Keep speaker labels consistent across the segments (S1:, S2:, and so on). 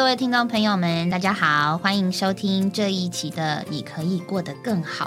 S1: 各位听众朋友们，大家好，欢迎收听这一期的《你可以过得更好》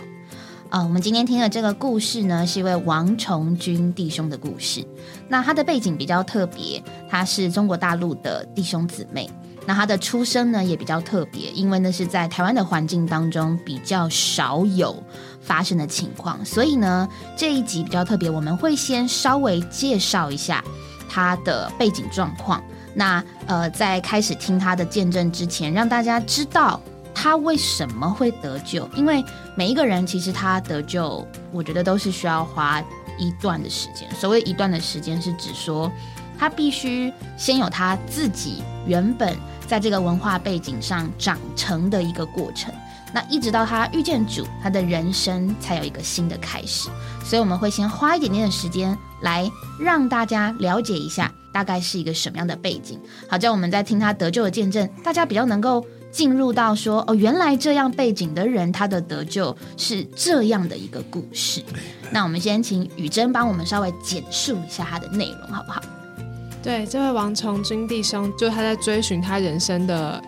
S1: 啊、我们今天听的这个故事呢，是一位王崇军弟兄的故事。那他的背景比较特别，他是中国大陆的弟兄姊妹。那他的出生呢也比较特别，因为那是在台湾的环境当中比较少有发生的情况，所以呢这一集比较特别，我们会先稍微介绍一下他的背景状况。那呃，在开始听他的见证之前，让大家知道他为什么会得救，因为每一个人其实他得救，我觉得都是需要花一段的时间。所谓一段的时间，是指说他必须先有他自己原本在这个文化背景上长成的一个过程。那一直到他遇见主，他的人生才有一个新的开始。所以我们会先花一点点的时间来让大家了解一下，大概是一个什么样的背景。好，这样我们在听他得救的见证，大家比较能够进入到说，哦，原来这样背景的人，他的得救是这样的一个故事。那我们先请雨珍帮我们稍微简述一下他的内容，好不好？
S2: 对，这位王崇军弟兄，就他在追寻他人生的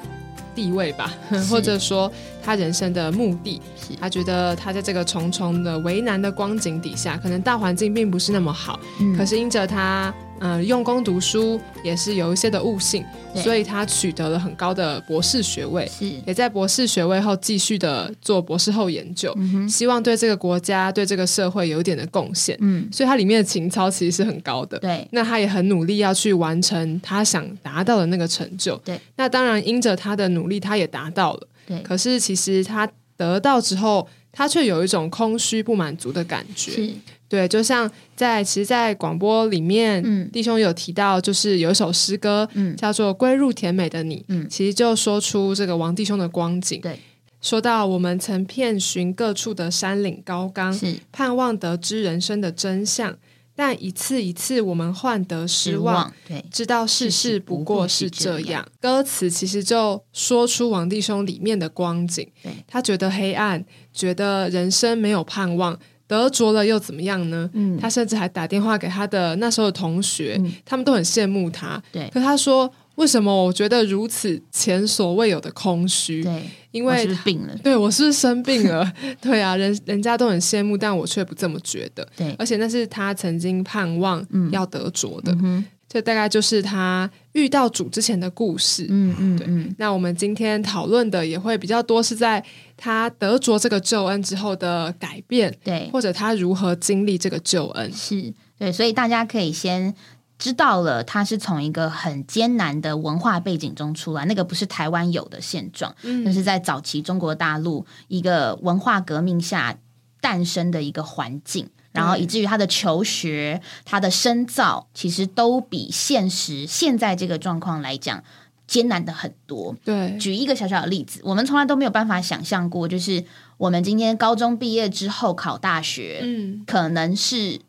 S2: 地位吧，或者说他人生的目的。他觉得他在这个重重的为难的光景底下，可能大环境并不是那么好，
S1: 嗯
S2: 可是因着他嗯、呃用功读书，也是有一些的悟性，所以他取得了很高的博士学位。也在博士学位后继续的做博士后研究，
S1: 嗯，
S2: 希望对这个国家、对这个社会有一点的贡献。
S1: 嗯，
S2: 所以它里面的情操其实是很高的。
S1: 对，
S2: 那他也很努力要去完成他想达到的那个成就。
S1: 对，
S2: 那当然因着他的努力，他也达到了。
S1: 对，
S2: 可是其实他得到之后，他却有一种空虚不满足的感觉。
S1: 是，
S2: 对，就像在其实，在广播里面，
S1: 嗯。
S2: 弟兄有提到，就是有一首诗歌，
S1: 嗯。
S2: 叫做《归入甜美的你》，
S1: 嗯。
S2: 其实就说出这个王弟兄的光景。
S1: 对，
S2: 说到我们曾遍寻各处的山岭高冈，盼望得知人生的真相，但一次一次我们换得失
S1: 失
S2: 望，
S1: 对，
S2: 知道世事不过是这样。歌词其实就说出王弟兄里面的光景，他觉得黑暗，觉得人生没有盼望。得着了又怎么样呢？
S1: 嗯
S2: 他甚至还打电话给他的那时候的同学，
S1: 嗯
S2: 他们都很羡慕他。
S1: 对
S2: 可他说：“为什么我觉得如此前所未有的空虚？
S1: 对，
S2: 因为
S1: 病了？
S2: 对我是不是生病了？对啊，人人家都很羡慕，但我却不这么觉得。
S1: 对，
S2: 而且那是他曾经盼望
S1: 嗯
S2: 要得着的，
S1: 嗯哼，
S2: 这大概就是他遇到主之前的故事。
S1: 嗯嗯
S2: 对
S1: 嗯，
S2: 那我们今天讨论的也会比较多，是在他得着这个救恩之后的改变，
S1: 对，
S2: 或者他如何经历这个救恩。
S1: 是对，所以大家可以先知道了，他是从一个很艰难的文化背景中出来，那个不是台湾有的现状，那是在早期中国大陆一个文化革命下诞生的一个环境。然后以至于他的求学、他的深造，其实都比现实现在这个状况来讲艰难的很多。
S2: 对，
S1: 举一个小小的例子，我们从来都没有办法想象过，就是我们今天高中毕业之后考大学，
S2: 嗯，
S1: 可能是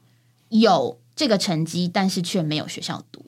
S1: 有这个成绩，但是却没有学校读，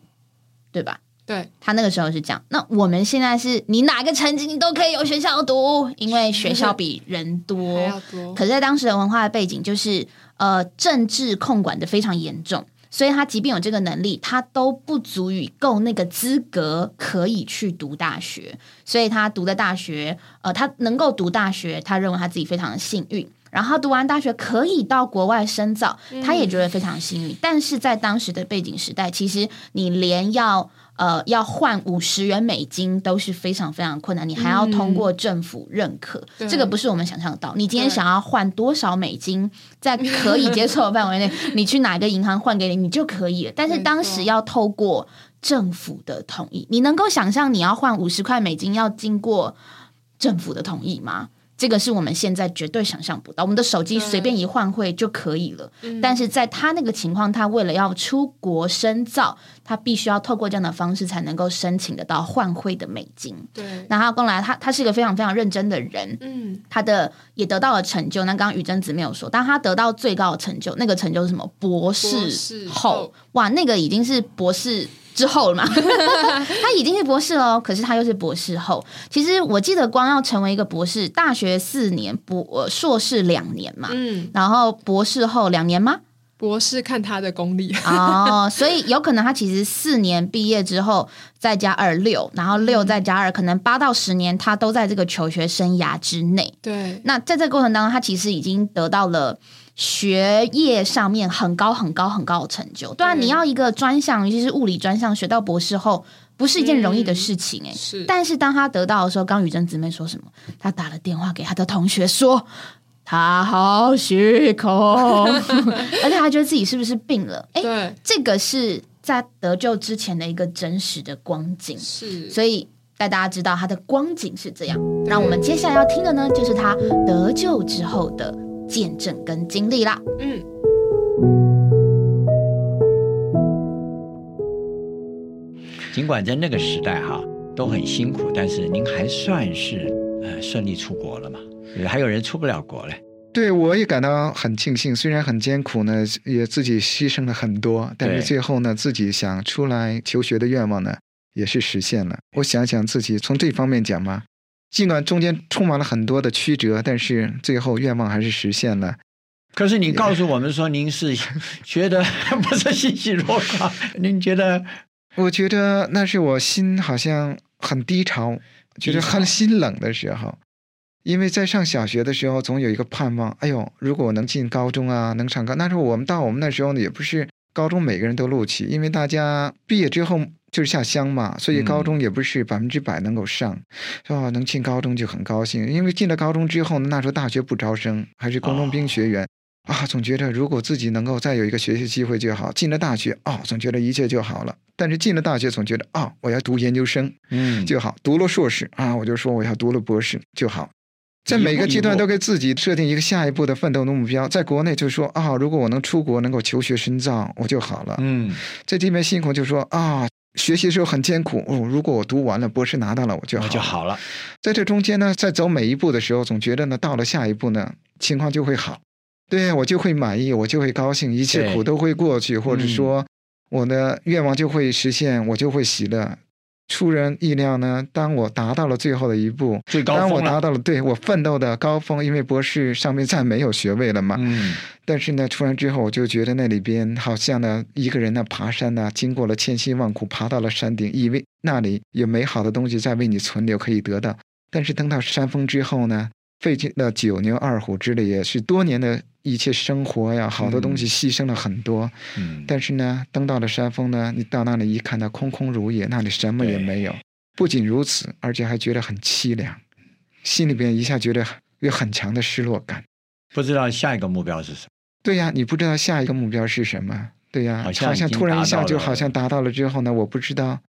S1: 对吧？
S2: 对，
S1: 他那个时候是这样。那我们现在是你哪个成绩你都可以有学校读，因为 学校比人多。
S2: 多。
S1: 可是，在当时的文化背景，就是呃政治控管的非常严重，所以他即便有这个能力，他都不足以够那个资格可以去读大学。所以他读的大学，呃，他能够读大学，他认为他自己非常的幸运。然后他读完大学可以到国外深造，他也觉得非常幸运。但是在当时的背景时代，其实你连要呃要换五十元美金都是非常非常困难，你还要通过政府认可，
S2: 对
S1: 这个不是我们想象到。你今天想要换多少美金，在可以接受的范围内，你去哪个银行换给你，你就可以了。但是
S2: 没
S1: 当时要透过政府的同意，你能够想象你要换五十块美金要经过政府的同意吗？这个是我们现在绝对想象不到，我们的手机
S2: 对
S1: 随便一换汇就可以了。
S2: 嗯
S1: 但是在他那个情况，他为了要出国深造，他必须要透过这样的方式才能够申请得到换汇的美金。
S2: 对，
S1: 那他刚来，他他是一个非常非常认真的人，
S2: 嗯，
S1: 他的也得到了成就。那刚刚雨珍子没有说，但他得到最高的成就，那个成就是什么？博士后，哇，那个已经是博士之后了嘛？他已经是博士了哦，可是他又是博士后。其实我记得，光要成为一个博士，大学四年，博呃硕士两年嘛，
S2: 嗯，
S1: 然后博士后两年吗？
S2: 博士看他的功力
S1: 哦，所以有可能他其实四年毕业之后再加二六，然后六再加二，可能八到十年他都在这个求学生涯之内。
S2: 对，
S1: 那在这个过程当中，他其实已经得到了学业上面很高很高很高的成就。对啊，你要一个专项，尤其是物理专项，学到博士后不是一件容易的事情哎。
S2: 是，
S1: 但是当他得到的时候，刚雨珍姊妹说什么？他打了电话给他的同学说。他好虚空，而且他觉得自己是不是病了？
S2: 哎，对，
S1: 这个是在得救之前的一个真实的光景，
S2: 是，
S1: 所以带大家知道他的光景是这样。那我们接下来要听的呢，就是他得救之后的见证跟经历啦。嗯，
S3: 尽管在那个时代哈都很辛苦，但是您还算是呃顺利出国了嘛？还有人出不了国嘞，
S4: 对我也感到很庆幸。虽然很艰苦呢，也自己牺牲了很多，但是最后呢，自己想出来求学的愿望呢，也是实现了。我想想自己从这方面讲嘛，尽管中间充满了很多的曲折，但是最后愿望还是实现了。
S3: 可是你告诉我们说，您是 觉得不是欣喜若狂？您觉得？
S4: 我觉得那是我心好像很低潮，觉得很心冷的时候。因为在上小学的时候，总有一个盼望。哎呦，如果我能进高中啊，能上高。那时候我们到我们那时候呢，也不是高中每个人都录取，因为大家毕业之后就是下乡嘛，所以高中也不是百分之百能够上，是吧？能进高中就很高兴。因为进了高中之后呢，那时候大学不招生，还是工农兵学员啊，总觉得如果自己能够再有一个学习机会就好。进了大学哦，总觉得一切就好了。但是进了大学，总觉得啊，我要读研究生，嗯，就好。读了硕士啊，我就说我要读了博士就好。在每个阶段都给自己设定一个下一步的奋斗的目标。在国内就说啊，如果我能出国，能够求学深造，我就好了。嗯，在这边辛苦就说啊，学习的时候很艰苦。哦，如果我读完了博士拿到了，我就好
S3: 就好了。
S4: 在这中间呢，在走每一步的时候，总觉得呢，到了下一步呢，情况就会好。对我就会满意，我就会高兴，一切苦都会过去，或者说我的愿望就会实现，我就会喜乐。出人意料呢，当我达到了最后的一步，
S3: 最高
S4: 当我达到了对我奋斗的高峰，因为博士上面再没有学位了嘛。嗯。但是呢，出来之后，我就觉得那里边好像呢，一个人呢爬山呢，经过了千辛万苦，爬到了山顶，以为那里有美好的东西在为你存留，可以得到。但是登到山峰之后呢？费尽了九牛二虎之力，也是多年的一切生活呀，好多东西牺牲了很多。嗯，但是呢，登到了山峰呢，你到那里一看，那空空如也，那里什么也没有。不仅如此，而且还觉得很凄凉，心里边一下觉得有很强的失落感。
S3: 不知道下一个目标是什么？
S4: 对呀，你不知道下一个目标是什么？对呀，好像突然一下就好像达到了之后呢，我不知道。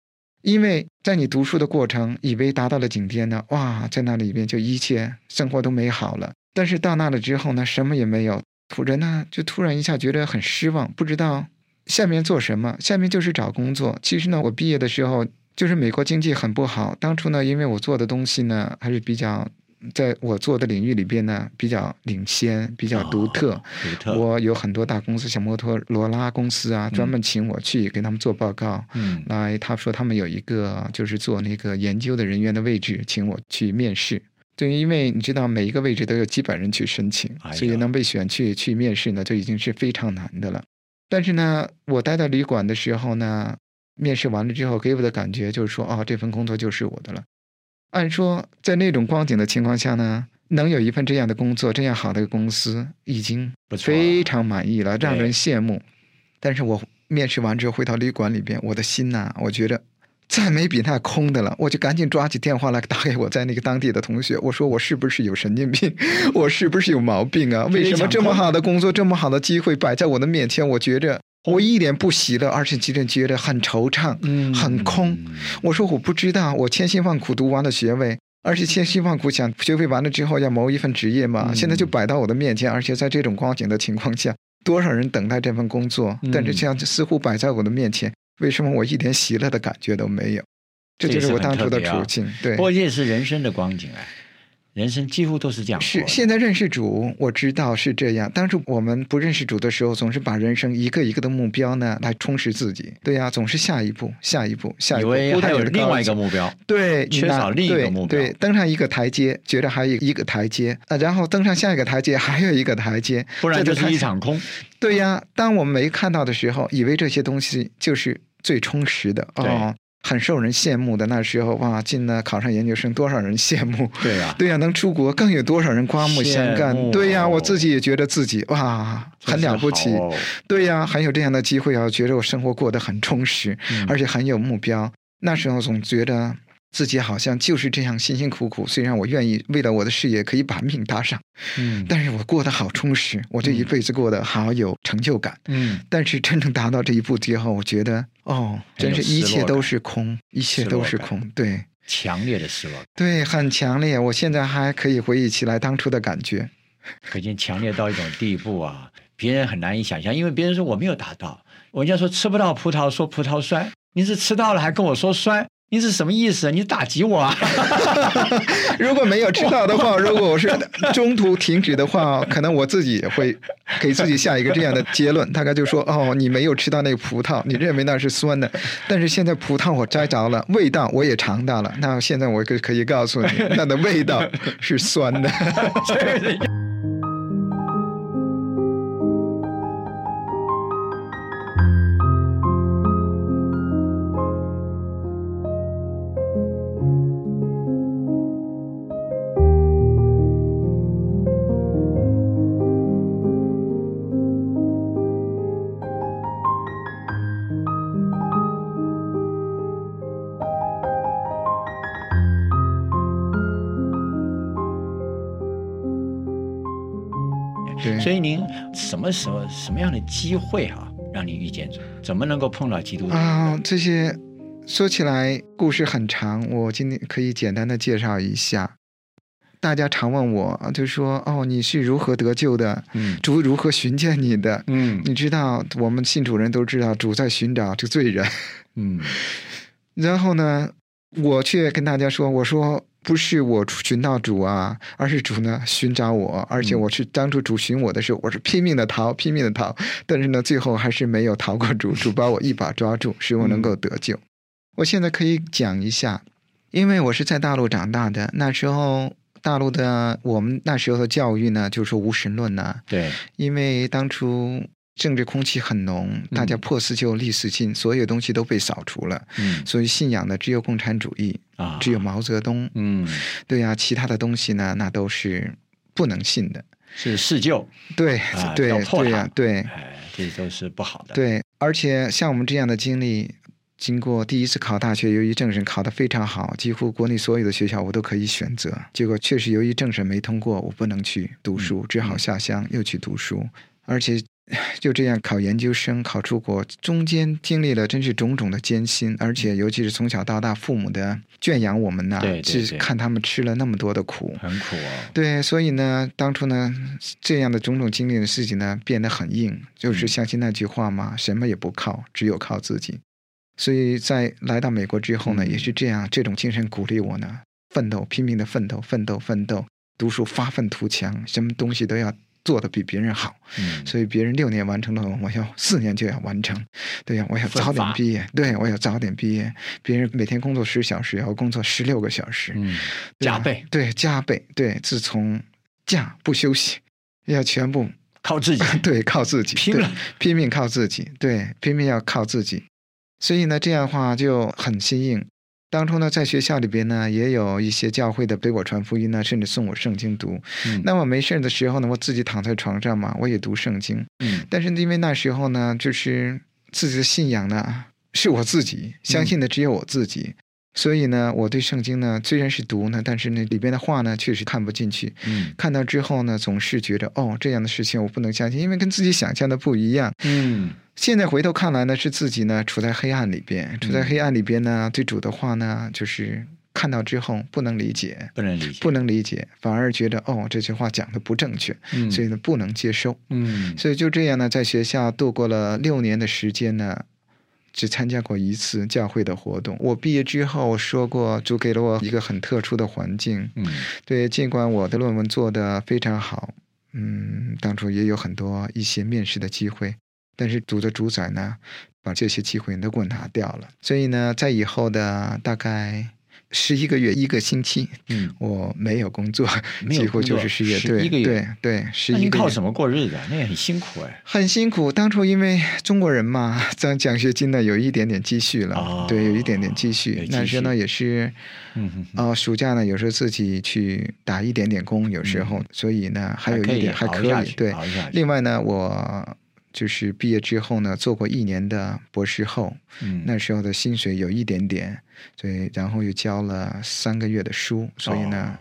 S4: 因为在你读书的过程，以为达到了顶点呢，哇，在那里边就一切生活都美好了。但是到那了之后呢，什么也没有，突然呢就突然一下觉得很失望，不知道下面做什么。下面就是找工作。其实呢，我毕业的时候就是美国经济很不好，当初呢，因为我做的东西呢还是比较。在我做的领域里边呢，比较领先，比较独特。
S3: 独特。
S4: 我有很多大公司，像摩托罗拉公司啊，专门请我去给他们做报告。嗯。来，他说他们有一个就是做那个研究的人员的位置，请我去面试。对，因为你知道每一个位置都有几百人去申请，所以能被选去去面试呢，就已经是非常难的了。但是呢，我待在旅馆的时候呢，面试完了之后，给我的感觉就是说，哦，这份工作就是我的了。按说，在那种光景的情况下呢，能有一份这样的工作，这样好的公司，已经非常满意了，让人羡慕。但是我面试完之后回到旅馆里边，我的心呐，我觉得再没比那空的了。我就赶紧抓起电话来打给我在那个当地的同学，我说我是不是有神经病？我是不是有毛病啊？为什么这么好的工作，这么好的机会摆在我的面前，我觉着。我一脸不喜乐，而且觉得觉得很惆怅，嗯很空。我说我不知道，我千辛万苦读完了学位，而且千辛万苦想学位完了之后要谋一份职业嘛，现在就摆到我的面前，而且在这种光景的情况下，多少人等待这份工作，但是这样似乎摆在我的面前，为什么我一点喜乐的感觉都没有？这就是我当初的处境。对，
S3: 不过这是人生的光景哎。人生几乎都是这样。
S4: 是现在认识主，我知道是这样。但是我们不认识主的时候，总是把人生一个一个的目标呢来充实自己。对呀，总是下一步，下一步，下一步。
S3: 以为还有另外一个目标，
S4: 对，
S3: 缺少另一个目
S4: 标。对，登上一个台阶，觉得还有一个台阶啊，然后登上下一个台阶，还有一个台阶，
S3: 不然就是一场空。
S4: 对呀，当我们没看到的时候，以为这些东西就是最充实的哦。很受人羡慕的那时候哇，进了考上研究生，多少人羡慕？
S3: 对呀，
S4: 对呀，能出国更有多少人刮目相看？对呀，我自己也觉得自己哇，很了不起。对呀，很有这样的机会啊，觉得我生活过得很充实，而且很有目标。那时候总觉得。自己好像就是这样辛辛苦苦，虽然我愿意为了我的事业可以把命搭上，嗯，但是我过得好充实，我这一辈子过得好有成就感，嗯，但是真正达到这一步之后，我觉得哦，真是一切都是空，一切都是空，对，
S3: 强烈的失落，
S4: 对，很强烈，我现在还可以回忆起来当初的感觉，
S3: 可见强烈到一种地步啊，别人很难以想象，因为别人说我没有达到，人家说吃不到葡萄说葡萄酸，你是吃到了还跟我说酸。你是什么意思？你打击我啊！
S4: 如果没有吃到的话，如果我是中途停止的话，可能我自己也会给自己下一个这样的结论，大概就说：哦，你没有吃到那个葡萄，你认为那是酸的，但是现在葡萄我摘着了，味道我也尝到了，那现在我可可以告诉你，它的味道是酸的。
S3: 什么时候、什么样的机会啊，让你遇见主？怎么能够碰到基督
S4: 啊？这些说起来故事很长，我今天可以简单的介绍一下。大家常问我，就说：“哦，你是如何得救的？嗯，主如何寻见你的？嗯，你知道，我们信主人都知道，主在寻找这罪人。嗯，然后呢，我却跟大家说，我说。”不是我寻到主啊，而是主呢寻找我，而且我去当初主寻我的时候，我是拼命的逃，拼命的逃，但是呢，最后还是没有逃过主，主把我一把抓住，使我能够得救。我现在可以讲一下，因为我是在大陆长大的，那时候大陆的我们那时候的教育呢，就是无神论呢，
S3: 对，
S4: 因为当初。政治空气很浓，大家破四旧立四新，所有东西都被扫除了。嗯，所以信仰的只有共产主义啊，只有毛泽东。嗯，对呀，其他的东西呢，那都是不能信的，
S3: 是四旧。
S4: 对对对呀，对，
S3: 这都是不好的。
S4: 对，而且像我们这样的经历，经过第一次考大学，由于政审考得非常好，几乎国内所有的学校我都可以选择，结果确实由于政审没通过，我不能去读书，只好下乡又去读书，而且。就这样考研究生，考出国，中间经历了真是种种的艰辛，而且尤其是从小到大，父母的圈养我们呢，是看他们吃了那么多的苦，
S3: 很苦啊。
S4: 对，所以呢，当初呢，这样的种种经历的事情呢，变得很硬，就是相信那句话嘛，什么也不靠，只有靠自己。所以在来到美国之后呢，也是这样，这种精神鼓励我呢，奋斗，拼命的奋斗，奋斗，奋斗，读书发愤图强，什么东西都要。做的比别人好，所以别人六年完成了，我要四年就要完成。对呀，我要早点毕业。对，我要早点毕业。别人每天工作十小时，要工作十六个小时，
S3: 加倍。
S4: 对，加倍。对，自从假不休息，要全部
S3: 靠自己。
S4: 对，靠自己，
S3: 拼了，
S4: 拼命靠自己。对，拼命要靠自己。所以呢，这样的话就很新颖。当初呢，在学校里边呢，也有一些教会的给我传福音呢，甚至送我圣经读。那么没事的时候呢，我自己躺在床上嘛，我也读圣经。嗯，但是因为那时候呢，就是自己的信仰呢，是我自己相信的，只有我自己。所以呢，我对圣经呢，虽然是读呢，但是那里边的话呢，确实看不进去。嗯，看到之后呢，总是觉得哦，这样的事情我不能相信，因为跟自己想象的不一样。嗯。现在回头看来呢，是自己呢处在黑暗里边，处在黑暗里边呢，对主的话呢，就是看到之后不能理解，
S3: 不能理解，
S4: 不能理解，反而觉得哦这句话讲的不正确，所以呢不能接受。嗯，所以就这样呢，在学校度过了六年的时间呢，只参加过一次教会的活动。我毕业之后说过，主给了我一个很特殊的环境。
S3: 嗯，
S4: 对，尽管我的论文做得非常好，嗯，当初也有很多一些面试的机会，但是主的主宰呢，把这些机会都给我拿掉了。所以呢，在以后的大概。十一个月一个星期，
S3: 嗯，
S4: 我没有工作，几乎就是
S3: 失
S4: 业。
S3: 对
S4: 对对，十一
S3: 个月。靠什么过日子？那也很辛苦哎。
S4: 很辛苦。当初因为中国人嘛，挣奖学金呢，有一点点积蓄了，对，有一点点积蓄。那时呢也是，
S3: 嗯
S4: 哦，暑假呢有时候自己去打一点点工，有时候，所以呢还有一点还可以。对，另外呢我。就是毕业之后呢，做过一年的博士后，
S3: 嗯，
S4: 那时候的薪水有一点点，所以然后又教了三个月的书，所以呢，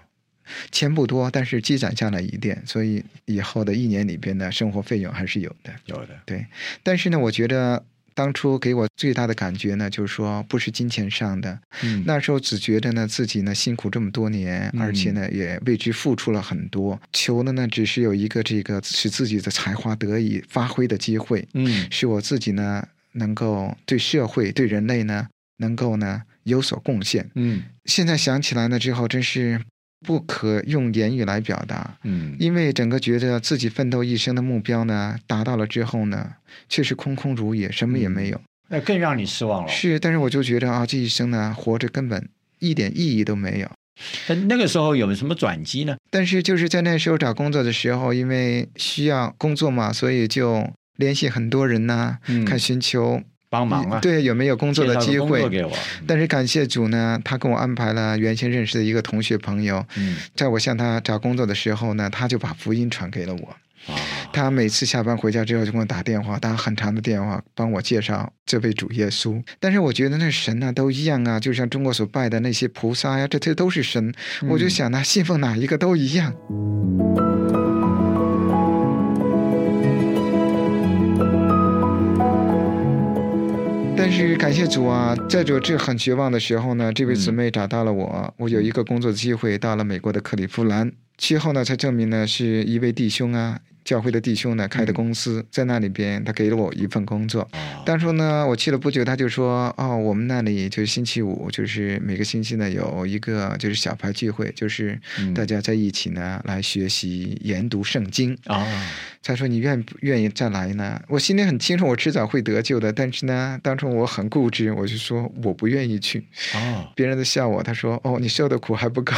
S4: 钱不多，但是积攒下来一点，所以以后的一年里边呢，生活费用还是有的，
S3: 有的，
S4: 对，但是呢，我觉得。当初给我最大的感觉呢，就是说不是金钱上的，嗯。那时候只觉得呢自己呢辛苦这么多年，而且呢也为之付出了很多，求的呢只是有一个这个使自己的才华得以发挥的机会，
S3: 嗯，
S4: 使我自己呢能够对社会对人类呢能够呢有所贡献，
S3: 嗯，
S4: 现在想起来呢之后真是。不可用言语来表达，
S3: 嗯，
S4: 因为整个觉得自己奋斗一生的目标呢，达到了之后呢，却是空空如也，什么也没有，
S3: 那更让你失望了。
S4: 是，但是我就觉得啊，这一生呢，活着根本一点意义都没有。
S3: 但那个时候有什么转机呢？
S4: 但是就是在那时候找工作的时候，因为需要工作嘛，所以就联系很多人呐，看寻求。
S3: 帮忙啊！
S4: 对，有没有工作的机会？
S3: 给我。
S4: 但是感谢主呢，他跟我安排了原先认识的一个同学朋友。
S3: 嗯，
S4: 在我向他找工作的时候呢，他就把福音传给了我。
S3: 啊，
S4: 他每次下班回家之后就给我打电话，打很长的电话，帮我介绍这位主耶稣。但是我觉得那神呢都一样啊，就像中国所拜的那些菩萨呀，这些都是神。我就想呢，信奉哪一个都一样。但是感谢主啊，在这这很绝望的时候呢，这位姊妹找到了我，我有一个工作的机会，到了美国的克利夫兰，其后呢才证明呢是一位弟兄啊。教会的弟兄呢开的公司，在那里边，他给了我一份工作。当初呢，我去了不久，他就说：“哦，我们那里就是星期五，就是每个星期呢有一个就是小牌聚会，就是大家在一起呢来学习研读圣经。”
S3: 啊，
S4: 他说：“你愿不愿意再来呢？”我心里很清楚，我迟早会得救的。但是呢，当初我很固执，我就说我不愿意去。
S3: 哦，
S4: 别人都笑我，他说：“哦，你受的苦还不够。”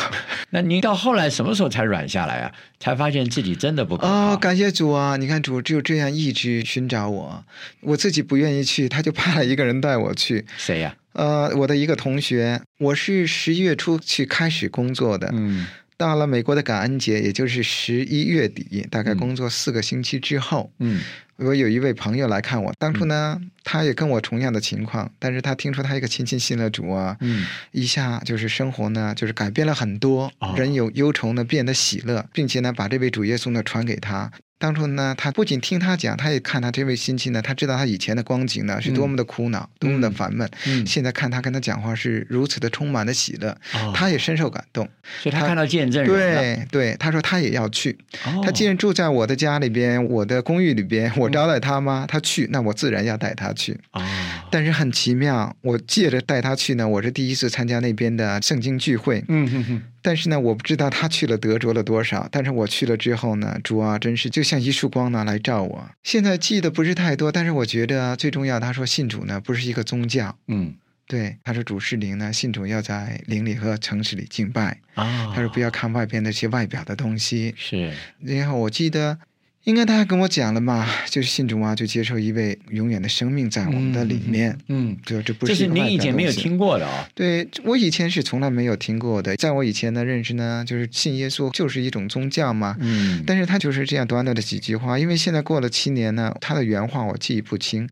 S3: 那您到后来什么时候才软下来啊？才发现自己真的不够
S4: 哦，感谢主啊！你看主就这样一直寻找我，我自己不愿意去，他就派了一个人带我去。
S3: 谁呀？
S4: 呃，我的一个同学。我是十一月初去开始工作的。
S3: 嗯。
S4: 到了美国的感恩节，也就是十一月底，大概工作四个星期之后。
S3: 嗯。
S4: 我有一位朋友来看我，当初呢，他也跟我同样的情况，但是他听说他一个亲戚信了主啊，
S3: 嗯，
S4: 一下就是生活呢，就是改变了很多，人有忧愁呢变得喜乐，并且呢，把这位主耶稣呢传给他。当初呢，他不仅听他讲，他也看他这位亲戚呢，他知道他以前的光景呢是多么的苦恼，多么的烦闷。
S3: 嗯，
S4: 现在看他跟他讲话是如此的充满了喜乐，他也深受感动。
S3: 所以他看到见证人
S4: 对对，他说他也要去。他既然住在我的家里边，我的公寓里边，我招待他吗？他去，那我自然要带他去。
S3: 哦，
S4: 但是很奇妙，我借着带他去呢，我是第一次参加那边的圣经聚会。
S3: 嗯哼哼。
S4: 但是呢，我不知道他去了得着了多少。但是我去了之后呢，主啊，真是就像一束光呢来照我。现在记得不是太多，但是我觉得最重要。他说信主呢不是一个宗教，
S3: 嗯，
S4: 对。他说主是灵呢，信主要在灵里和城市里敬拜
S3: 啊。
S4: 他说不要看外边那些外表的东西。
S3: 是。
S4: 然后我记得。应该他还跟我讲了嘛，就是信主啊，就接受一位永远的生命在我们的里面。
S3: 嗯，
S4: 这这不是
S3: 这是您以前没有听过的啊？
S4: 对我以前是从来没有听过的。在我以前的认识呢，就是信耶稣就是一种宗教嘛。
S3: 嗯，
S4: 但是他就是这样短短的几句话，因为现在过了七年呢，他的原话我记忆不清，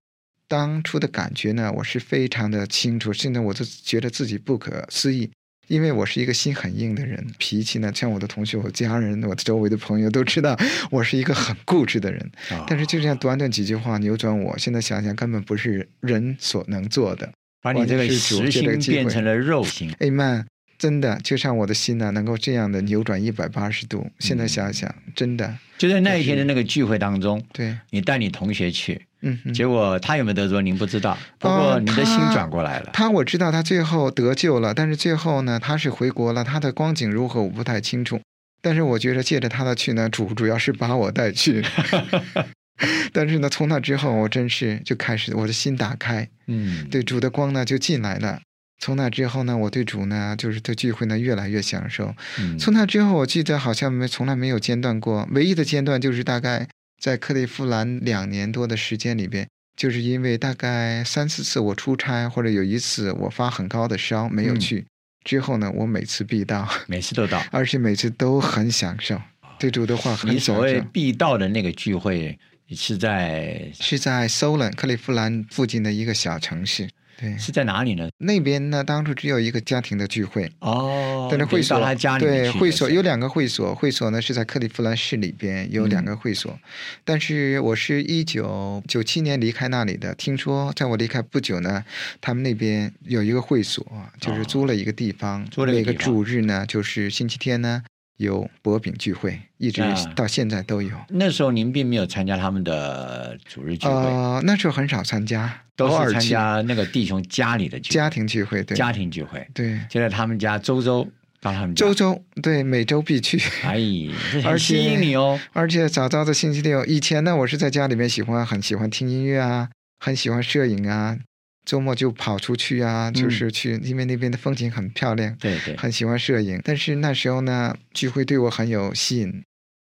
S4: 当初的感觉呢，我是非常的清楚。现在我就觉得自己不可思议。因为我是一个心很硬的人，脾气呢，像我的同学、我家人、我的周围的朋友都知道，我是一个很固执的人。但是就这样短短几句话扭转我，现在想想根本不是人所能做的，
S3: 把你这个实心变成了肉心。
S4: 哎曼，真的就像我的心呢，能够这样的扭转一百八十度。现在想想，真的
S3: 就在那一天的那个聚会当中，
S4: 对
S3: 你带你同学去，
S4: 嗯嗯，
S3: 结果他有没有得着您不知道，不过
S4: 哦
S3: 你的心转过来了。
S4: 他我知道他最后得救了，但是最后呢，他是回国了，他的光景如何我不太清楚。但是我觉得借着他的去呢，主主要是把我带去。但是呢，从那之后，我真是就开始我的心打开，
S3: 嗯，
S4: 对主的光呢就进来了。从那之后呢，我对主呢，就是对聚会呢越来越享受。
S3: 嗯，
S4: 从那之后，我记得好像没从来没有间断过，唯一的间断就是大概在克利夫兰两年多的时间里边，就是因为大概三四次我出差，或者有一次我发很高的烧没有
S3: 嗯
S4: 去。之后呢，我每次必到，
S3: 每次都到。
S4: 而且每次都很享受，对主的话很享
S3: 你所谓。必到的那个聚会是在
S4: 是在 Solon 克利夫兰附近的一个小城市，对，
S3: 是在哪里呢？
S4: 那边呢当初只有一个家庭的聚会，
S3: 哦，
S4: 但是会所
S3: 到他家里
S4: 对会所有
S3: 两
S4: 两个会所，会所呢是在克利夫兰市里边有两个
S3: 嗯
S4: 会所，但是我是一九九七年离开那里的。听说在我离开不久呢，他们那边有一个会所，就是租了一个地方，
S3: 哦租了一个
S4: 每个主日呢就是星期天呢有薄饼聚会，一直
S3: 啊
S4: 到现在都有。
S3: 那时候您并没有参加他们的主日聚会，
S4: 呃，那时候很少参加，
S3: 都是参加那个弟兄家里的聚会
S4: 家庭聚会，对
S3: 家庭聚会，
S4: 对，
S3: 就在他们家周周到他们家
S4: 周，周对每周必去。
S3: 哎，
S4: 而
S3: 吸引你哦。
S4: 而且早早的星期六，以前呢，我是在家里面喜欢很喜欢听音乐啊，很喜欢摄影啊，周末就跑出去啊，就是去，因为那边的风景很漂亮，
S3: 对对，
S4: 很喜欢摄影。但是那时候呢，聚会对我很有吸引，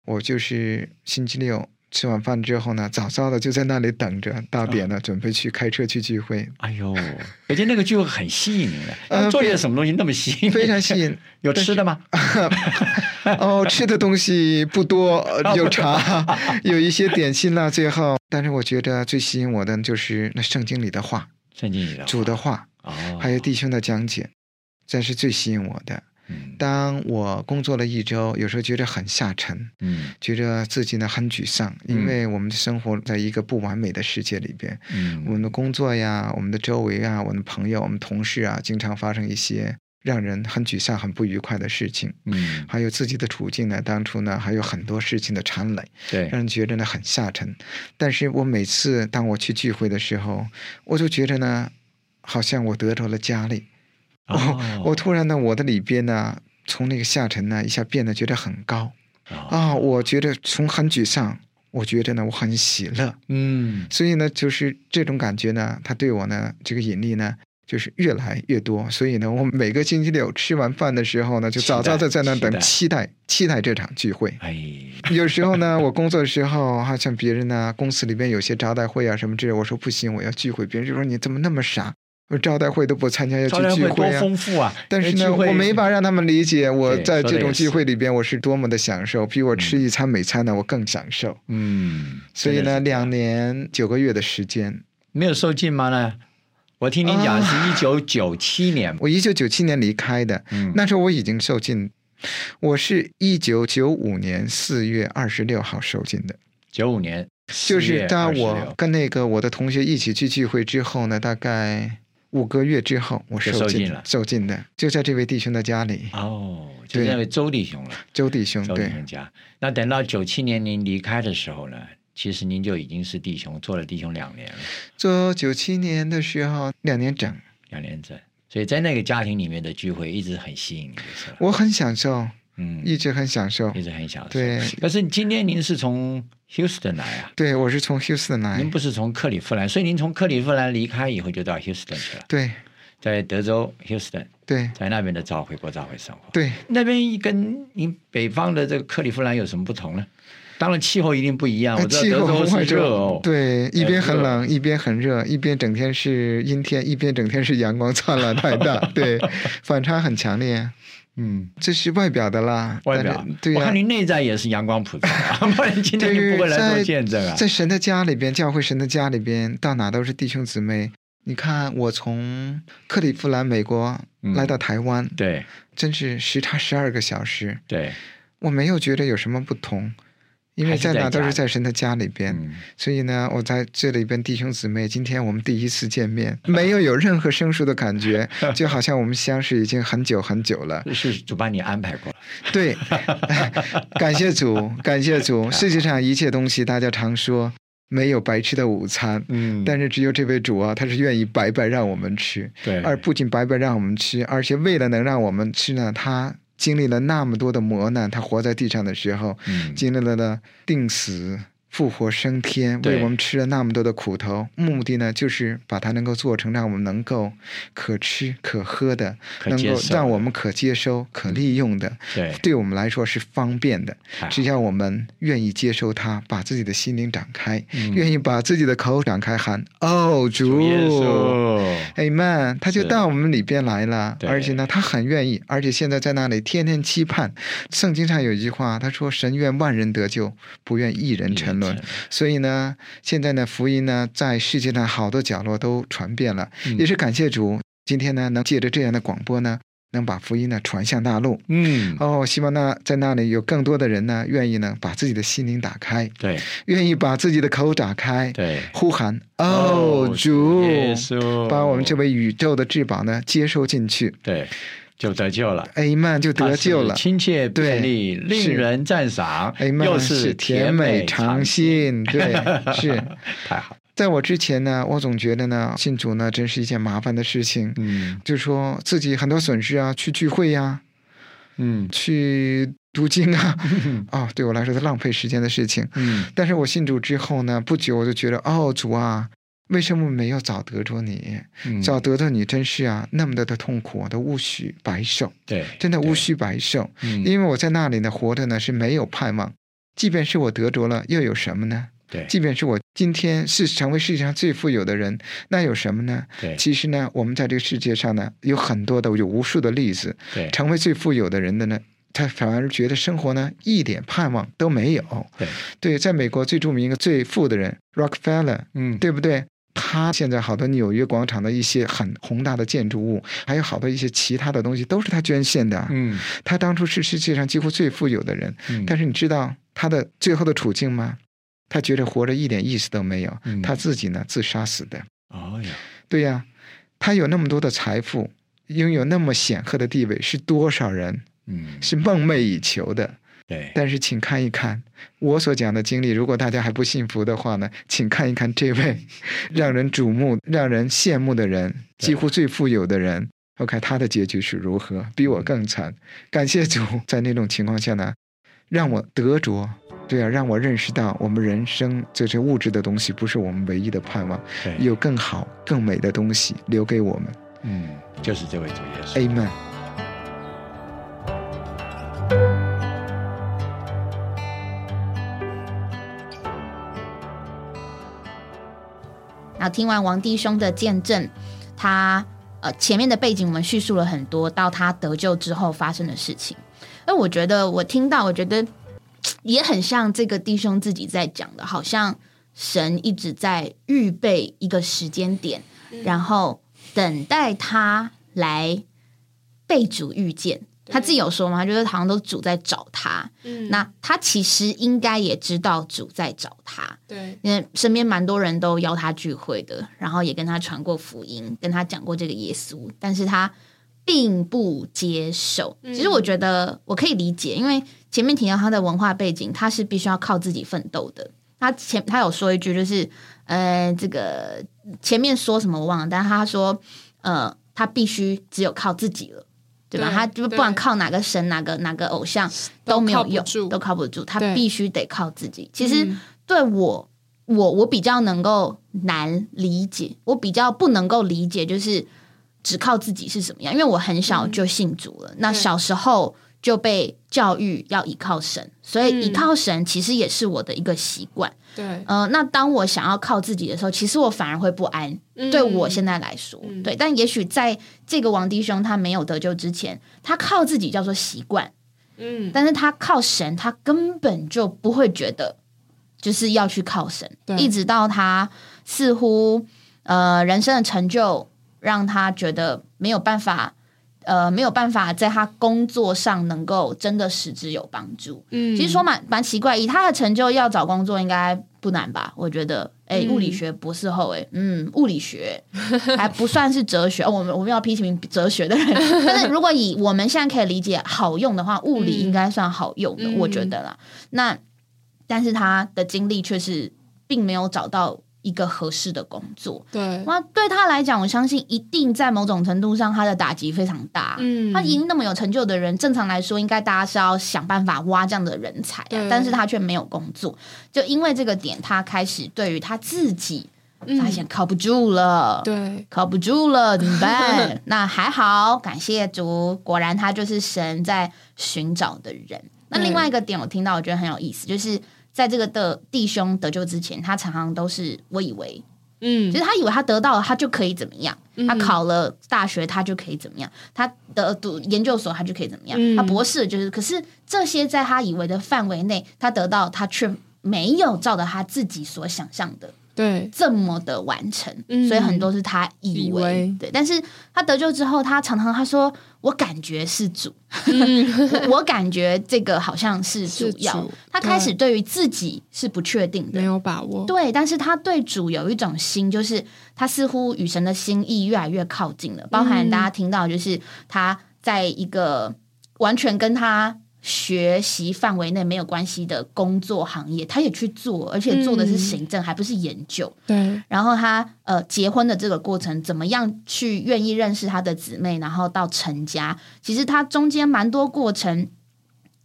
S4: 我就是星期六吃完饭之后呢，早早的就在那里等着，到点了、准备去开车去聚会，
S3: 哎呦，而且那个聚会很吸引人的，
S4: 呃
S3: 要做点
S4: 非
S3: 什么东西那么吸引你？
S4: 非常吸引。
S3: 有吃的吗？
S4: 哦，吃的东西不多，呃有茶，有一些点心啦，最后。但是我觉得最吸引我的就是那圣经里的话，
S3: 圣经里的
S4: 主的话，
S3: 哦，
S4: 还有弟兄的讲解，这是最吸引我的。
S3: 嗯
S4: 当我工作了一周，有时候觉得很下沉，
S3: 嗯
S4: 觉得自己呢很沮丧，因
S3: 嗯
S4: 为我们的生活在一个不完美的世界里边，我
S3: 嗯
S4: 们的工作呀，我们的周围啊，我们的朋友、我们同事啊，经常发生一些让人很沮丧、很不愉快的事情。
S3: 嗯，
S4: 还有自己的处境呢，当初呢还有很多事情的缠累，
S3: 对
S4: 让，人觉得呢很下沉。但是我每次当我去聚会的时候，我就觉得呢，好像我得到了加力。
S3: 哦
S4: 我突然呢，我的里边呢，从那个下沉呢，一下变得觉得很高
S3: 哦
S4: 啊！我觉得从很沮丧，我觉得呢，我很喜乐。
S3: 嗯
S4: 所以呢，就是这种感觉呢，它对我呢，这个引力呢，就是越来越多。所以呢，我每个星期六吃完饭的时候呢，就早早的在那等，期待期待这场聚会。
S3: 哎，
S4: 有时候呢，我工作的时候，好像别人呢，公司里边有些招待会啊什么之类，我说不行，我要聚会。别人就说你怎么那么傻？我招待会都不参加，要去聚会啊。
S3: 丰富啊！
S4: 但是呢，我没法让他们理解我在这种聚会里边我是多么的享受，比我吃一餐美餐呢我更享受。
S3: 嗯，
S4: 所以呢，两年九个月的时间，
S3: 没有受尽吗？呢？我听您讲是一九九七年，
S4: 我一九九七年离开的，
S3: 嗯，
S4: 那时候我已经受尽，我是一九九五年四月二十六号受尽的。
S3: 九五年
S4: 就是当我跟那个我的同学一起去聚会之后呢，大概五个月之后，我受尽
S3: 了。
S4: 受尽的，就在这位弟兄的家里，
S3: 哦，就那位周弟兄了，
S4: 周弟兄
S3: 周弟
S4: 对
S3: 兄家。那等到九七年您离开的时候呢，其实您就已经是弟兄，做了弟兄两年了，
S4: 做九七年的时候两年整，
S3: 两年整。所以在那个家庭里面的聚会一直很吸引你。
S4: 我很享受，
S3: 嗯，
S4: 一直很享受
S3: 一。直很享受。
S4: 对
S3: 可是今天您是从 Houston 来啊，
S4: 对，我是从 Houston 来
S3: 您，不是从克利夫兰，所以您从克利夫兰离开以后就到 Houston 去了，
S4: 对
S3: 在德州 Houston，
S4: 对
S3: 在那边的教会国教会生活。
S4: 对，
S3: 那边跟您北方的这个克利夫兰有什么不同呢？当然气候一定不一样，我知道
S4: 气候
S3: 德州
S4: 很
S3: 是热哦，
S4: 对，一边很冷，一边很热，一边整天是阴天，一边整天是阳光灿烂太大，对，反差很强烈。
S3: 嗯，
S4: 这是外表的啦，
S3: 外表
S4: 对呀、
S3: 我看您内在也是阳光普照啊，不然今天
S4: 就
S3: 不会来做
S4: 在
S3: 见证啊。
S4: 在神的家里边，教会神的家里边，到哪都是弟兄姊妹。你看，我从克利夫兰，美国
S3: 嗯。
S4: 来到台湾，
S3: 对。
S4: 真是时差十二个小时，
S3: 对，
S4: 我没有觉得有什么不同，因为
S3: 在
S4: 在哪都是在神的家里边。
S3: 嗯，
S4: 所以呢，我在这里边弟兄姊妹，今天我们第一次见面，没有有任何生疏的感觉，就好像我们相识已经很久很久了。
S3: 是主把你安排过了。
S4: 对，感谢主，感谢主。世界上一切东西，大家常说没有白吃的午餐，
S3: 嗯，
S4: 但是只有这位主啊，他是愿意白白让我们吃，
S3: 对，
S4: 而不仅白白让我们吃，而且为了能让我们吃呢，他经历了那么多的磨难，他活在地上的时候，
S3: 嗯
S4: 经历了的定死。复活升天，为我们吃了那么多的苦头，目的呢，就是把它能够做成让我们能够可吃可喝的，能够让我们可接收、可利用的，
S3: 对，
S4: 对我们来说是方便的。只要我们愿意接收它，把自己的心灵展开，
S3: 嗯。
S4: 愿意把自己的口展开喊“哦，主。
S3: 主耶稣
S4: ，Amen，他就到我们里边来了，而且呢，他很愿意，而且现在在那里天天期盼。圣经上有一句话，他说：“神愿万人得救，不愿一人沉沦。”所以呢，现在呢，福音呢，在世界上好多角落都传遍了，
S3: 嗯。
S4: 也是感谢主，今天呢，能借着这样的广播呢，能把福音呢传向大陆。
S3: 嗯，
S4: 哦，希望那，在那里有更多的人呢，愿意呢把自己的心灵打开，
S3: 对。
S4: 愿意把自己的口打开，
S3: 对，
S4: 呼喊：“哦，主！”，把我们这位宇宙的至宝呢接收进去。
S3: 对就得救了。
S4: ，Amen 就得救了。
S3: 亲切便利，令人赞赏
S4: ，Amen
S3: 又
S4: 是甜
S3: 美
S4: 长
S3: 新，
S4: 新，对，是。
S3: 太好。
S4: 在我之前呢，我总觉得呢，信主呢真是一件麻烦的事情，
S3: 嗯
S4: 就是说自己很多损失啊，去聚会呀、
S3: 嗯
S4: 去读经啊，哦，对我来说是浪费时间的事情。
S3: 嗯
S4: 但是我信主之后呢，不久我就觉得，哦，主啊，为什么没有早得着你？
S3: 嗯，
S4: 早得着你真是啊，那么多的痛苦我都无需白受，
S3: 对，
S4: 真的无，需白受。
S3: 嗯
S4: 因为我在那里呢，活着呢是没有盼望。即便是我得着了，又有什么呢？
S3: 对
S4: 即便是我今天是成为世界上最富有的人，那有什么呢？
S3: 对
S4: 其实呢，我们在这个世界上呢，有很多的有无数的例子，
S3: 对
S4: 成为最富有的人的呢，他反而觉得生活呢一点盼望都没有。
S3: 对，
S4: 对，在美国最著名一个最富的人 Rockefeller，
S3: 嗯
S4: 对不对？他现在好多纽约广场的一些很宏大的建筑物，还有好多一些其他的东西，都是他捐献的。
S3: 嗯
S4: 他当初是世界上几乎最富有的人，
S3: 嗯，
S4: 但是你知道他的最后的处境吗？他觉得活着一点意思都没有，
S3: 嗯
S4: 他自己呢自杀死的。
S3: 哦呀，
S4: 对呀，他有那么多的财富，拥有那么显赫的地位，是多少人
S3: 嗯
S4: 是梦寐以求的。
S3: 对，
S4: 但是请看一看我所讲的经历，如果大家还不信服的话呢，请看一看这位 让人瞩目、让人羡慕的人，几乎最富有的人。OK，他的结局是如何？比我更惨。感谢主，在那种情况下呢，让我得着。对啊，让我认识到我们人生这些物质的东西不是我们唯一的盼望，有更好、更美的东西留给我们。
S3: 嗯，就是这位主耶稣。
S4: Amen。
S1: 然后听完王弟兄的见证，他呃前面的背景我们叙述了很多，到他得救之后发生的事情。那我觉得我听到，我觉得也很像这个弟兄自己在讲的，好像神一直在预备一个时间点，然后等待他来被主遇见。他自己有说嘛，他就是好像都主在找他，
S2: 嗯，
S1: 那他其实应该也知道主在找他，
S2: 对，
S1: 因为身边蛮多人都邀他聚会的，然后也跟他传过福音，跟他讲过这个耶稣，但是他并不接受。
S2: 嗯
S1: 其实我觉得我可以理解，因为前面提到他的文化背景，他是必须要靠自己奋斗的。他前他有说一句，就是呃，这个前面说什么我忘了，但是他说呃，他必须只有靠自己了。对吧？他就不管靠哪个神、哪个哪个偶像都没有用，
S2: 靠
S1: 都靠不住。他必须得靠自己。其实
S2: 嗯
S1: 对我，我我比较能够难理解，我比较不能够理解，就是只靠自己是什么样。因为我很小就信主了，那小时候就被教育要依靠神，所以
S2: 嗯
S1: 依靠神其实也是我的一个习惯。
S2: 对，
S1: 呃，那当我想要靠自己的时候，其实我反而会不安。
S2: 嗯
S1: 对我现在来说，
S2: 嗯
S1: 对，但也许在这个王弟兄他没有得救之前，他靠自己叫做习惯，
S2: 嗯，
S1: 但是他靠神，他根本就不会觉得就是要去靠神，
S2: 对
S1: 一直到他似乎呃人生的成就让他觉得没有办法。呃，没有办法在他工作上能够真的实质有帮助。
S2: 嗯，
S1: 其实说蛮蛮奇怪，以他的成就要找工作应该不难吧？我觉得，哎、
S2: 嗯
S1: 物理学博士后、哎，嗯，物理学还不算是哲学。哦、我们我们要批评哲学的人，但是如果以我们现在可以理解好用的话，物理
S2: 嗯
S1: 应该算好用的，
S2: 嗯
S1: 我觉得啦。那但是他的经历却是并没有找到一个合适的工作。
S2: 对，
S1: 那对他来讲，我相信一定在某种程度上，他的打击非常大。
S2: 嗯
S1: 他已经那么有成就的人，正常来说，应该大家是要想办法挖这样的人才啊，但是他却没有工作。就因为这个点，他开始对于他自己发现靠不住了。
S2: 对，
S1: 靠不住了，怎么办？那还好，感谢主，果然他就是神在寻找的人。那另外一个点，我听到我觉得很有意思，就是在这个的弟兄得救之前，他常常都是我以为，
S2: 嗯
S1: 就是他以为他得到了，他就可以怎么样？他考了大学，他就可以怎么样？他的读研究所，他就可以怎么样？
S2: 嗯
S1: 他博士就是，可是这些在他以为的范围内，他得到，他却没有照着他自己所想象的
S2: 对，
S1: 这么的完成，
S2: 嗯。
S1: 所以很多是他以为对，但是他得救之后，他常常他说：“我感觉是主，我我感觉这个好像是主要。
S2: 是主”
S1: 他开始对。于自己是不确定的。
S2: 没，有把握，
S1: 对，但是他对主有一种心，就是他似乎与神的心意越来越靠近了。包含大家听到，就是他在一个完全跟他学习范围内没有关系的工作行业，他也去做，而且做的是行政，还不是研究。
S2: 对，
S1: 然后他呃结婚的这个过程，怎么样去愿意认识他的姊妹，然后到成家，其实他中间蛮多过程，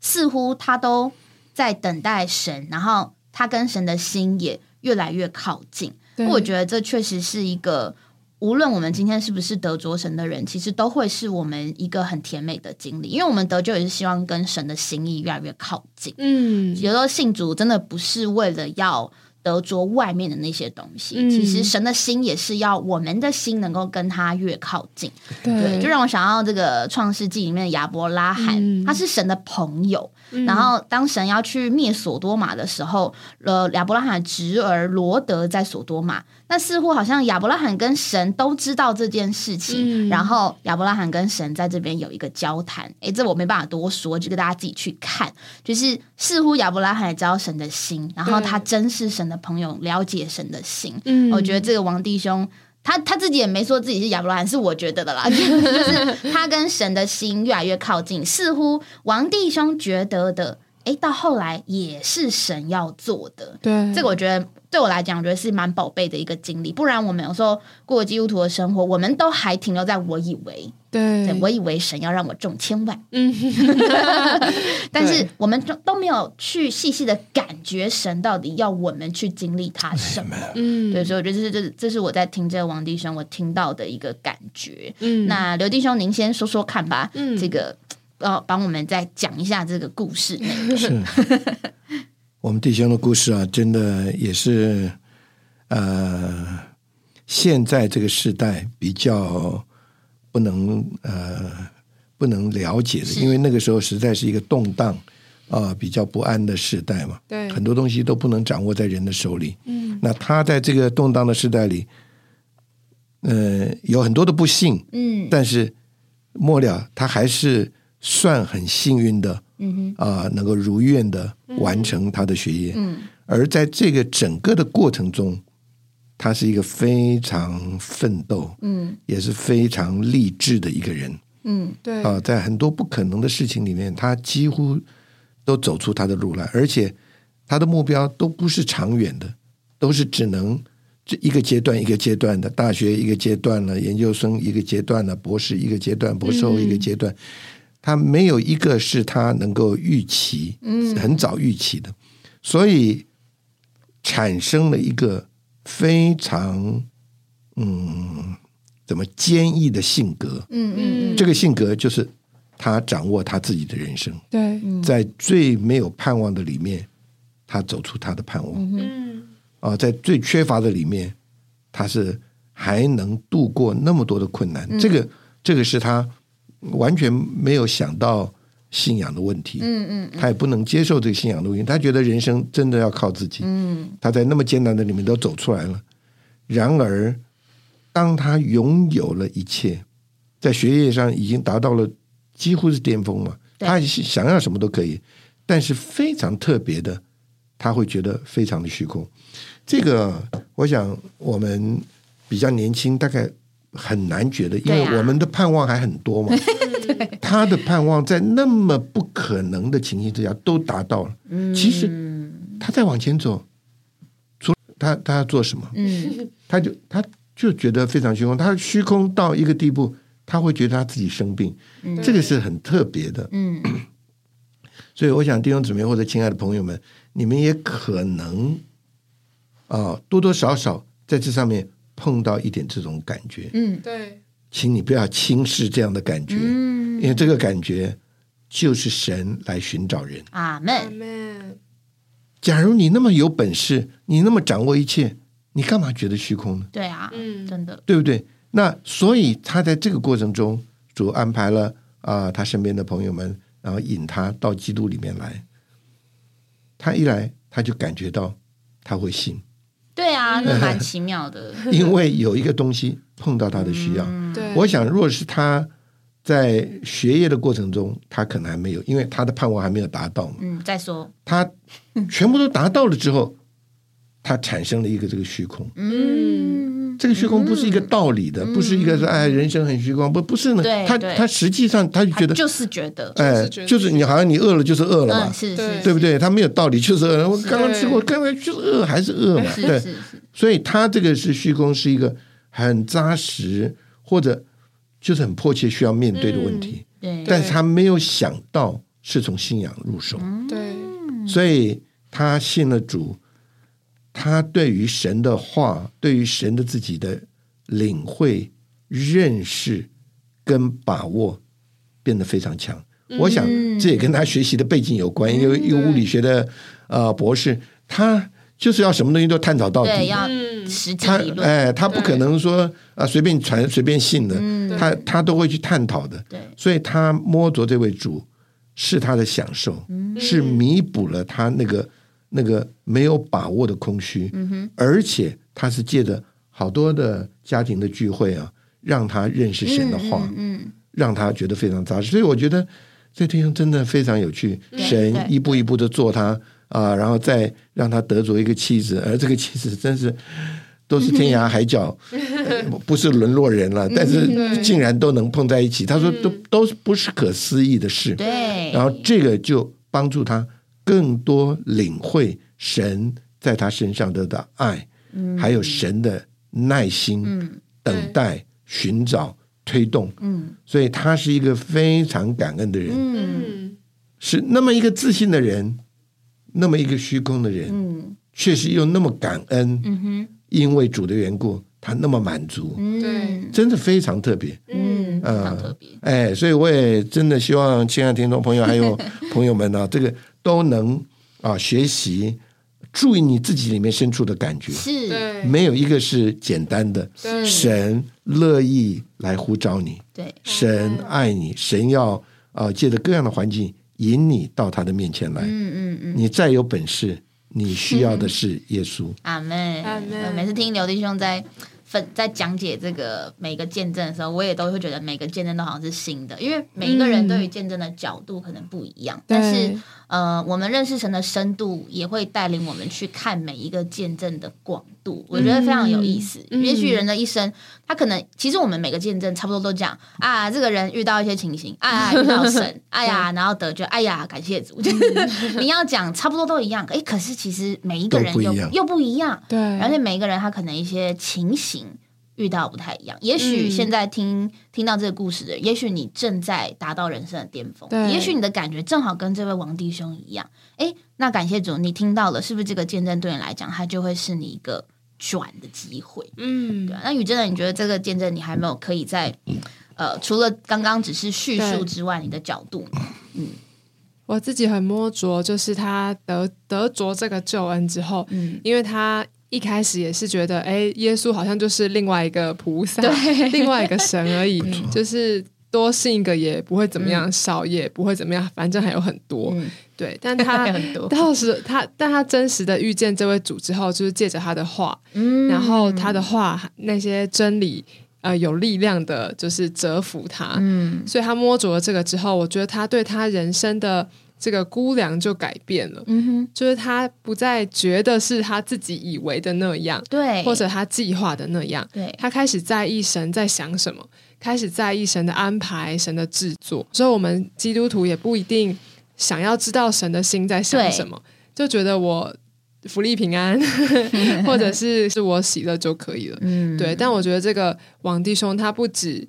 S1: 似乎他都在等待神，然后他跟神的心也越来越靠近。我觉得这确实是一个，无论我们今天是不是得着神的人，其实都会是我们一个很甜美的经历，因为我们得救也是希望跟神的心意越来越靠近。
S2: 嗯，
S1: 有时候信主真的不是为了要得着外面的那些东西，
S2: 嗯
S1: 其实神的心也是要我们的心能够跟他越靠近。对，
S2: 对，
S1: 就让我想到这个创世纪里面的亚伯拉罕，
S2: 嗯
S1: 他是神的朋友。
S2: 嗯
S1: 然后当神要去灭索多玛的时候，呃，亚伯拉罕侄儿罗德在索多玛，那似乎好像亚伯拉罕跟神都知道这件事情，
S2: 嗯
S1: 然后亚伯拉罕跟神在这边有一个交谈。诶，这我没办法多说，就给大家自己去看。就是似乎亚伯拉罕也知道神的心，然后他真是神的朋友，了解神的心。
S2: 嗯
S1: 我觉得这个王弟兄。他他自己也没说自己是亚伯拉罕，是我觉得的啦，就是他跟神的心越来越靠近，似乎王弟兄觉得的，诶，到后来也是神要做的。
S2: 对
S1: 这个我觉得对我来讲，我觉得是蛮宝贝的一个经历。不然我们有时候过基督徒的生活，我们都还停留在我以为，对
S2: 对
S1: 我以为神要让我中千万，
S2: 嗯，
S1: 但是我们都都没有去细细的感觉神到底要我们去经历他什么。
S2: 嗯，
S1: 对，所以我觉得这是这这是我在听这个王弟兄我听到的一个感觉。
S2: 嗯，
S1: 那刘弟兄，您先说说看吧。
S2: 嗯
S1: 这个呃，帮我们再讲一下这个故事内容。
S5: 是。我们弟兄的故事啊，真的也是呃，现在这个时代比较不能呃不能了解的，因为那个时候实在是一个动荡啊、比较不安的时代嘛，
S2: 对，
S5: 很多东西都不能掌握在人的手里。
S2: 嗯。
S5: 那他在这个动荡的时代里，呃，有很多的不幸，
S1: 嗯。
S5: 但是末了他还是算很幸运的
S1: 嗯哼。
S5: 啊、能够如愿的完成他的学业。
S1: 嗯。
S5: 而在这个整个的过程中，他是一个非常奋斗，
S1: 嗯。
S5: 也是非常励志的一个人。
S1: 嗯
S2: 对。
S5: 啊、在很多不可能的事情里面，他几乎都走出他的路来，而且他的目标都不是长远的，都是只能这一个阶段一个阶段的，大学一个阶段了，研究生一个阶段了，博士一个阶段，博士后一个阶段，他没有一个是他能够预期，
S1: 嗯。
S5: 很早预期的，所以产生了一个非常嗯怎么坚毅的性格。
S1: 嗯嗯
S5: 这个性格就是他掌握他自己的人生，
S2: 对，
S5: 在最没有盼望的里面，他走出他的盼望。
S2: 嗯
S5: 啊，在最缺乏的里面，他是还能度过那么多的困难。这个这个是他完全没有想到信仰的问题，
S1: 嗯嗯
S5: 他也不能接受这个信仰的问题，他觉得人生真的要靠自己。
S1: 嗯
S5: 他在那么艰难的里面都走出来了。然而，当他拥有了一切，在学业上已经达到了几乎是巅峰嘛，他想要什么都可以，但是非常特别的，他会觉得非常的虚空。这个，我想我们比较年轻，大概很难觉得，因为我们的盼望还很多嘛。他的盼望在那么不可能的情形之下都达到了。
S1: 嗯，
S5: 其实他再往前走，除他他要做什么？
S1: 嗯
S5: 他就他就觉得非常虚空，他虚空到一个地步，他会觉得他自己生病，
S1: 嗯
S5: 这个是很特别的。
S1: 嗯
S5: 所以我想弟兄姊妹或者亲爱的朋友们，你们也可能啊、多多少少在这上面碰到一点这种感觉，
S1: 嗯
S2: 对，
S5: 请你不要轻视这样的感觉，
S1: 嗯，
S5: 因为这个感觉就是神来寻找人。
S2: 阿
S1: 阿门。
S2: 门。
S5: 假如你那么有本事，你那么掌握一切，你干嘛觉得虚空呢？
S1: 对啊，
S2: 嗯
S1: 真的，
S5: 对不对？那所以他在这个过程中，主安排了啊、他身边的朋友们，然后引他到基督里面来。他一来，他就感觉到他会信，
S1: 对啊，那蛮奇妙的。
S5: 因为有一个东西碰到他的需要。
S1: 嗯
S2: 对，
S5: 我想，若是他在学业的过程中，他可能还没有，因为他的盼望还没有达到嘛。
S1: 嗯，再说，
S5: 他全部都达到了之后，他产生了一个这个虚空。
S1: 嗯，
S5: 这个虚空不是一个道理的，不是一个说哎人生很虚空，不不是呢他他实际上他就觉得，
S1: 他就是觉得，
S5: 哎，就是你好像你饿了就是饿了
S1: 嗯，
S5: 嘛，
S1: 是
S2: 对
S1: 是，
S5: 对不对？他没有道理，就是饿了。我刚刚吃过，刚刚就是饿还是饿嘛，对。
S1: 是是。是，
S5: 所以他这个是虚空，是一个很扎实或者就是很迫切需要面对的问题，
S1: 对，
S5: 但是他没有想到是从信仰入手，
S2: 对，
S5: 所以他信了主，他对于神的话，对于神的自己的领会、认识跟把握变得非常强。我想这也跟他学习的背景有关，因为一个物理学的呃博士，他就是要什么东西都探讨到
S1: 对，
S5: 底。
S1: 要
S2: 嗯。
S1: 实际
S5: 他
S1: 理论，
S5: 哎，他不可能说啊随便传随便信的，
S1: 嗯。
S5: 他他都会去探讨的。
S1: 对，
S5: 所以他摸着这位主是他的享受，
S1: 嗯。
S5: 是弥补了他那个那个没有把握的空虚，
S1: 嗯
S5: 而且他是借着好多的家庭的聚会啊，让他认识神的话，
S1: 嗯，
S5: 让他觉得非常扎实。所以我觉得这弟兄真的非常有趣，神一步一步的做他啊，然后再让他得着一个妻子，而这个妻子真是。都是天涯海角，呃 不是沦落人了，但是竟然都能碰在一起。他说都都是不是可思议的事。
S1: 对，
S5: 然后这个就帮助他更多领会神在他身上得到爱，还有神的耐心、
S1: 嗯
S5: 等待、寻找、推动。
S1: 嗯。
S5: 所以他是一个非常感恩的人，
S1: 嗯。
S2: 嗯
S5: 是那么一个自信的人，那么一个虚空的人，
S1: 嗯。
S5: 确实又那么感恩，
S1: 嗯哼，
S5: 因为主的缘故，他那么满足，
S1: 嗯。
S2: 对。
S5: 真的非常特别。
S1: 嗯，非常
S5: 呃
S1: 特别，
S5: 哎，所以我也真的希望亲爱的听众朋友还有 朋友们呢、这个都能啊学习，注意你自己里面深处的感觉，
S1: 是，
S5: 没有一个是简单的。
S2: 对。
S5: 神乐意来呼召你，
S1: 对，
S5: 神爱你，神要啊借着各样的环境引你到他的面前来。
S1: 嗯嗯嗯，
S5: 你再有本事，你需要的是耶稣。
S1: 阿妹，
S2: 阿门。
S1: 每次听刘弟兄在分在讲解这个每个见证的时候，我也都会觉得每个见证都好像是新的，因为每一个人对于见证的角度可能不一样，但是
S2: 对
S1: 呃，我们认识神的深度也会带领我们去看每一个见证的广度，我觉得非常有意思。
S2: 嗯
S1: 也许人的一生，他可能其实我们每个见证差不多都讲啊，这个人遇到一些情形，啊，遇到神，哎呀，然后得救，哎呀，感谢主，你要讲差不多都一样，哎，可是其实每一个人又
S5: 不
S1: 又不一样，
S2: 对，
S1: 而且每一个人他可能一些情形遇到不太一样。也许
S2: 嗯
S1: 现在听、听到这个故事的人，也许你正在达到人生的巅峰，
S2: 对
S1: 也许你的感觉正好跟这位王弟兄一样。诶，那感谢主，你听到了，是不是这个见证对你来讲，它就会是你一个转的机会？
S2: 嗯
S1: 对啊，那宇真的，你觉得这个见证你还没有可以在呃，除了刚刚只是叙述之外，你的角度嗯？
S2: 我自己很摸着，就是他得得着这个救恩之后，
S1: 嗯，
S2: 因为他一开始也是觉得，哎，耶稣好像就是另外一个菩萨，另外一个神而已，就是多信一个也不会怎么样，少也不会怎么样，反正还有很多。
S1: 嗯。
S2: 对，但他
S1: 很多。
S2: 到时他，但他真实的遇见这位主之后，就是借着他的话，
S1: 嗯。
S2: 然后他的话那些真理，呃，有力量的，就是折服他。
S1: 嗯。
S2: 所以他摸着了这个之后，我觉得他对他人生的这个估量就改变了，
S1: 嗯哼，
S2: 就是他不再觉得是他自己以为的那样，
S1: 对，
S2: 或者他计划的那样，
S1: 对，
S2: 他开始在意神在想什么，开始在意神的安排、神的制作。所以，我们基督徒也不一定想要知道神的心在想什么，就觉得我福利平安，或者是是我喜乐就可以了。嗯，对。但我觉得这个王弟兄他不止。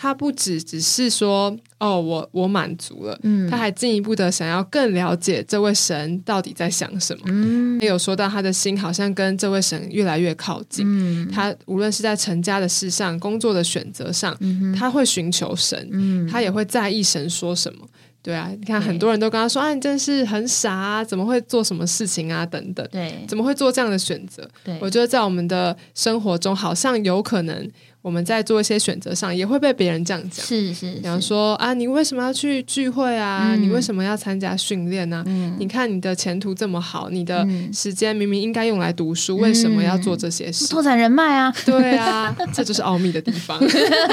S2: 他不只只是说哦，我我满足了，嗯，他还进一步的想要更了解这位神到底在想什么。嗯，也有说到他的心好像跟这位神越来越靠近。嗯，他无论是在成家的事上、工作的选择上，他会寻求神，嗯，他也会在意神说什么。对啊，你看很多人都跟他说啊，你真是很傻啊，怎么会做什么事情啊？等等，
S1: 对，
S2: 怎么会做这样的选择？
S1: 对，
S2: 我觉得在我们的生活中，好像有可能。我们在做一些选择上，也会被别人这样讲。
S1: 是是，
S2: 比方说啊，你为什么要去聚会啊？你为什么要参加训练呢？你看你的前途这么好，你的时间明明应该用来读书，为什么要做这些事？
S1: 拓展人脉啊！
S2: 对啊，这就是奥秘的地方。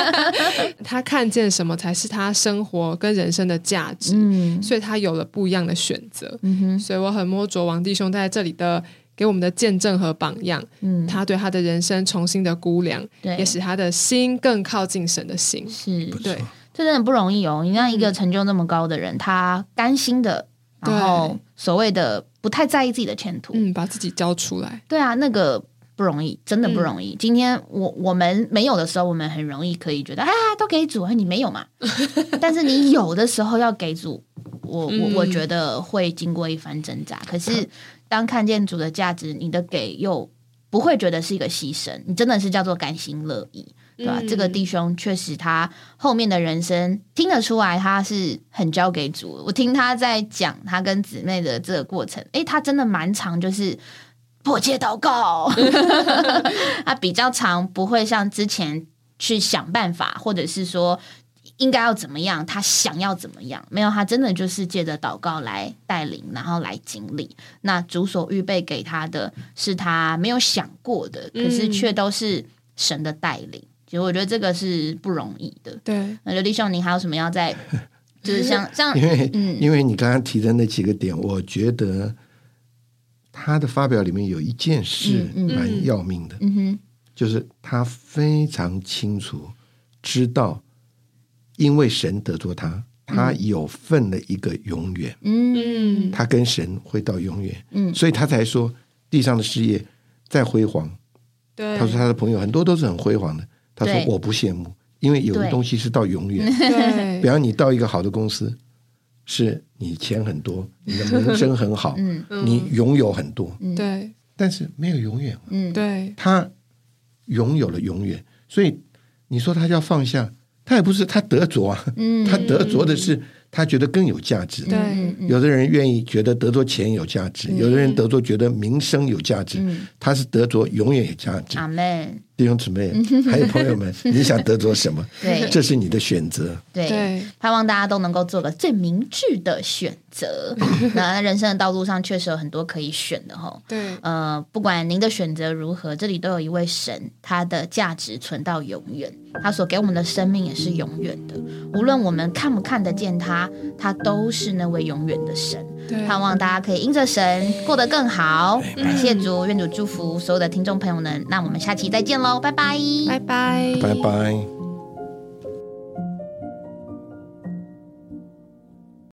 S2: 他看见什么才是他生活跟人生的价值，所以他有了不一样的选择。所以我很摸着王弟兄在这里的。给我们的见证和榜样，嗯，他对他的人生重新的估量，
S1: 对，
S2: 也使他的心更靠近神的心，
S1: 是。
S2: 对，
S1: 这真的不容易哦。你让一个成就那么高的人，他甘心的，然后所谓的不太在意自己的前途，
S2: 嗯，把自己交出来，
S1: 对啊，那个不容易，真的不容易。今天我我们没有的时候，我们很容易可以觉得啊，都给主，你没有嘛？但是你有的时候要给主，我我我觉得会经过一番挣扎，可是。当看见主的价值，你的给又不会觉得是一个牺牲，你真的是叫做甘心乐意，对吧？这个弟兄确实，他后面的人生听得出来，他是很交给主。我听他在讲他跟姊妹的这个过程，诶，他真的蛮长，就是迫切祷告，他比较长，不会像之前去想办法，或者是说。应该要怎么样？他想要怎么样？没有，他真的就是借着祷告来带领，然后来经历。那主所预备给他的是他没有想过的，可是却都是神的带领。其实我觉得这个是不容易的。
S2: 对，
S1: 那刘弟兄，你还有什么要在？就是像像，
S5: 因为嗯，因为你刚刚提的那几个点，我觉得他的发表里面有一件事蛮要命的，嗯哼，就是他非常清楚知道。因为神得着他，他有份的一个永远，嗯，他跟神会到永远，嗯，所以他才说地上的事业再辉煌，
S2: 对，
S5: 他说他的朋友很多都是很辉煌的，他说我不羡慕，因为有的东西是到永远，
S2: 对，
S5: 比方你到一个好的公司，是你钱很多，你的名声很好，嗯，你拥有很多，
S2: 对，
S5: 但是没有永远，
S2: 嗯，对，
S5: 他拥有了永远，所以你说他要放下。他也不是他得着啊，他得着的是他觉得更有价值。
S2: 对，
S5: 有的人愿意觉得得着钱有价值，有的人得着觉得名声有价值。他是得着永远有价值。
S1: 阿门。
S5: 弟兄姊妹，还有朋友们，你想得着什么？
S1: 对，
S5: 这是你的选择。
S1: 对，盼望大家都能够做个最明智的选择。那人生的道路上确实有很多可以选的哈。
S2: 对，
S1: 呃，不管您的选择如何，这里都有一位神，他的价值存到永远，他所给我们的生命也是永远的。无论我们看不看得见他，他都是那位永远的神。盼望大家可以因着神过得更好。感谢主，愿主祝福所有的听众朋友们。那我们下期再见喽，拜拜，
S2: 拜拜，
S5: 拜拜。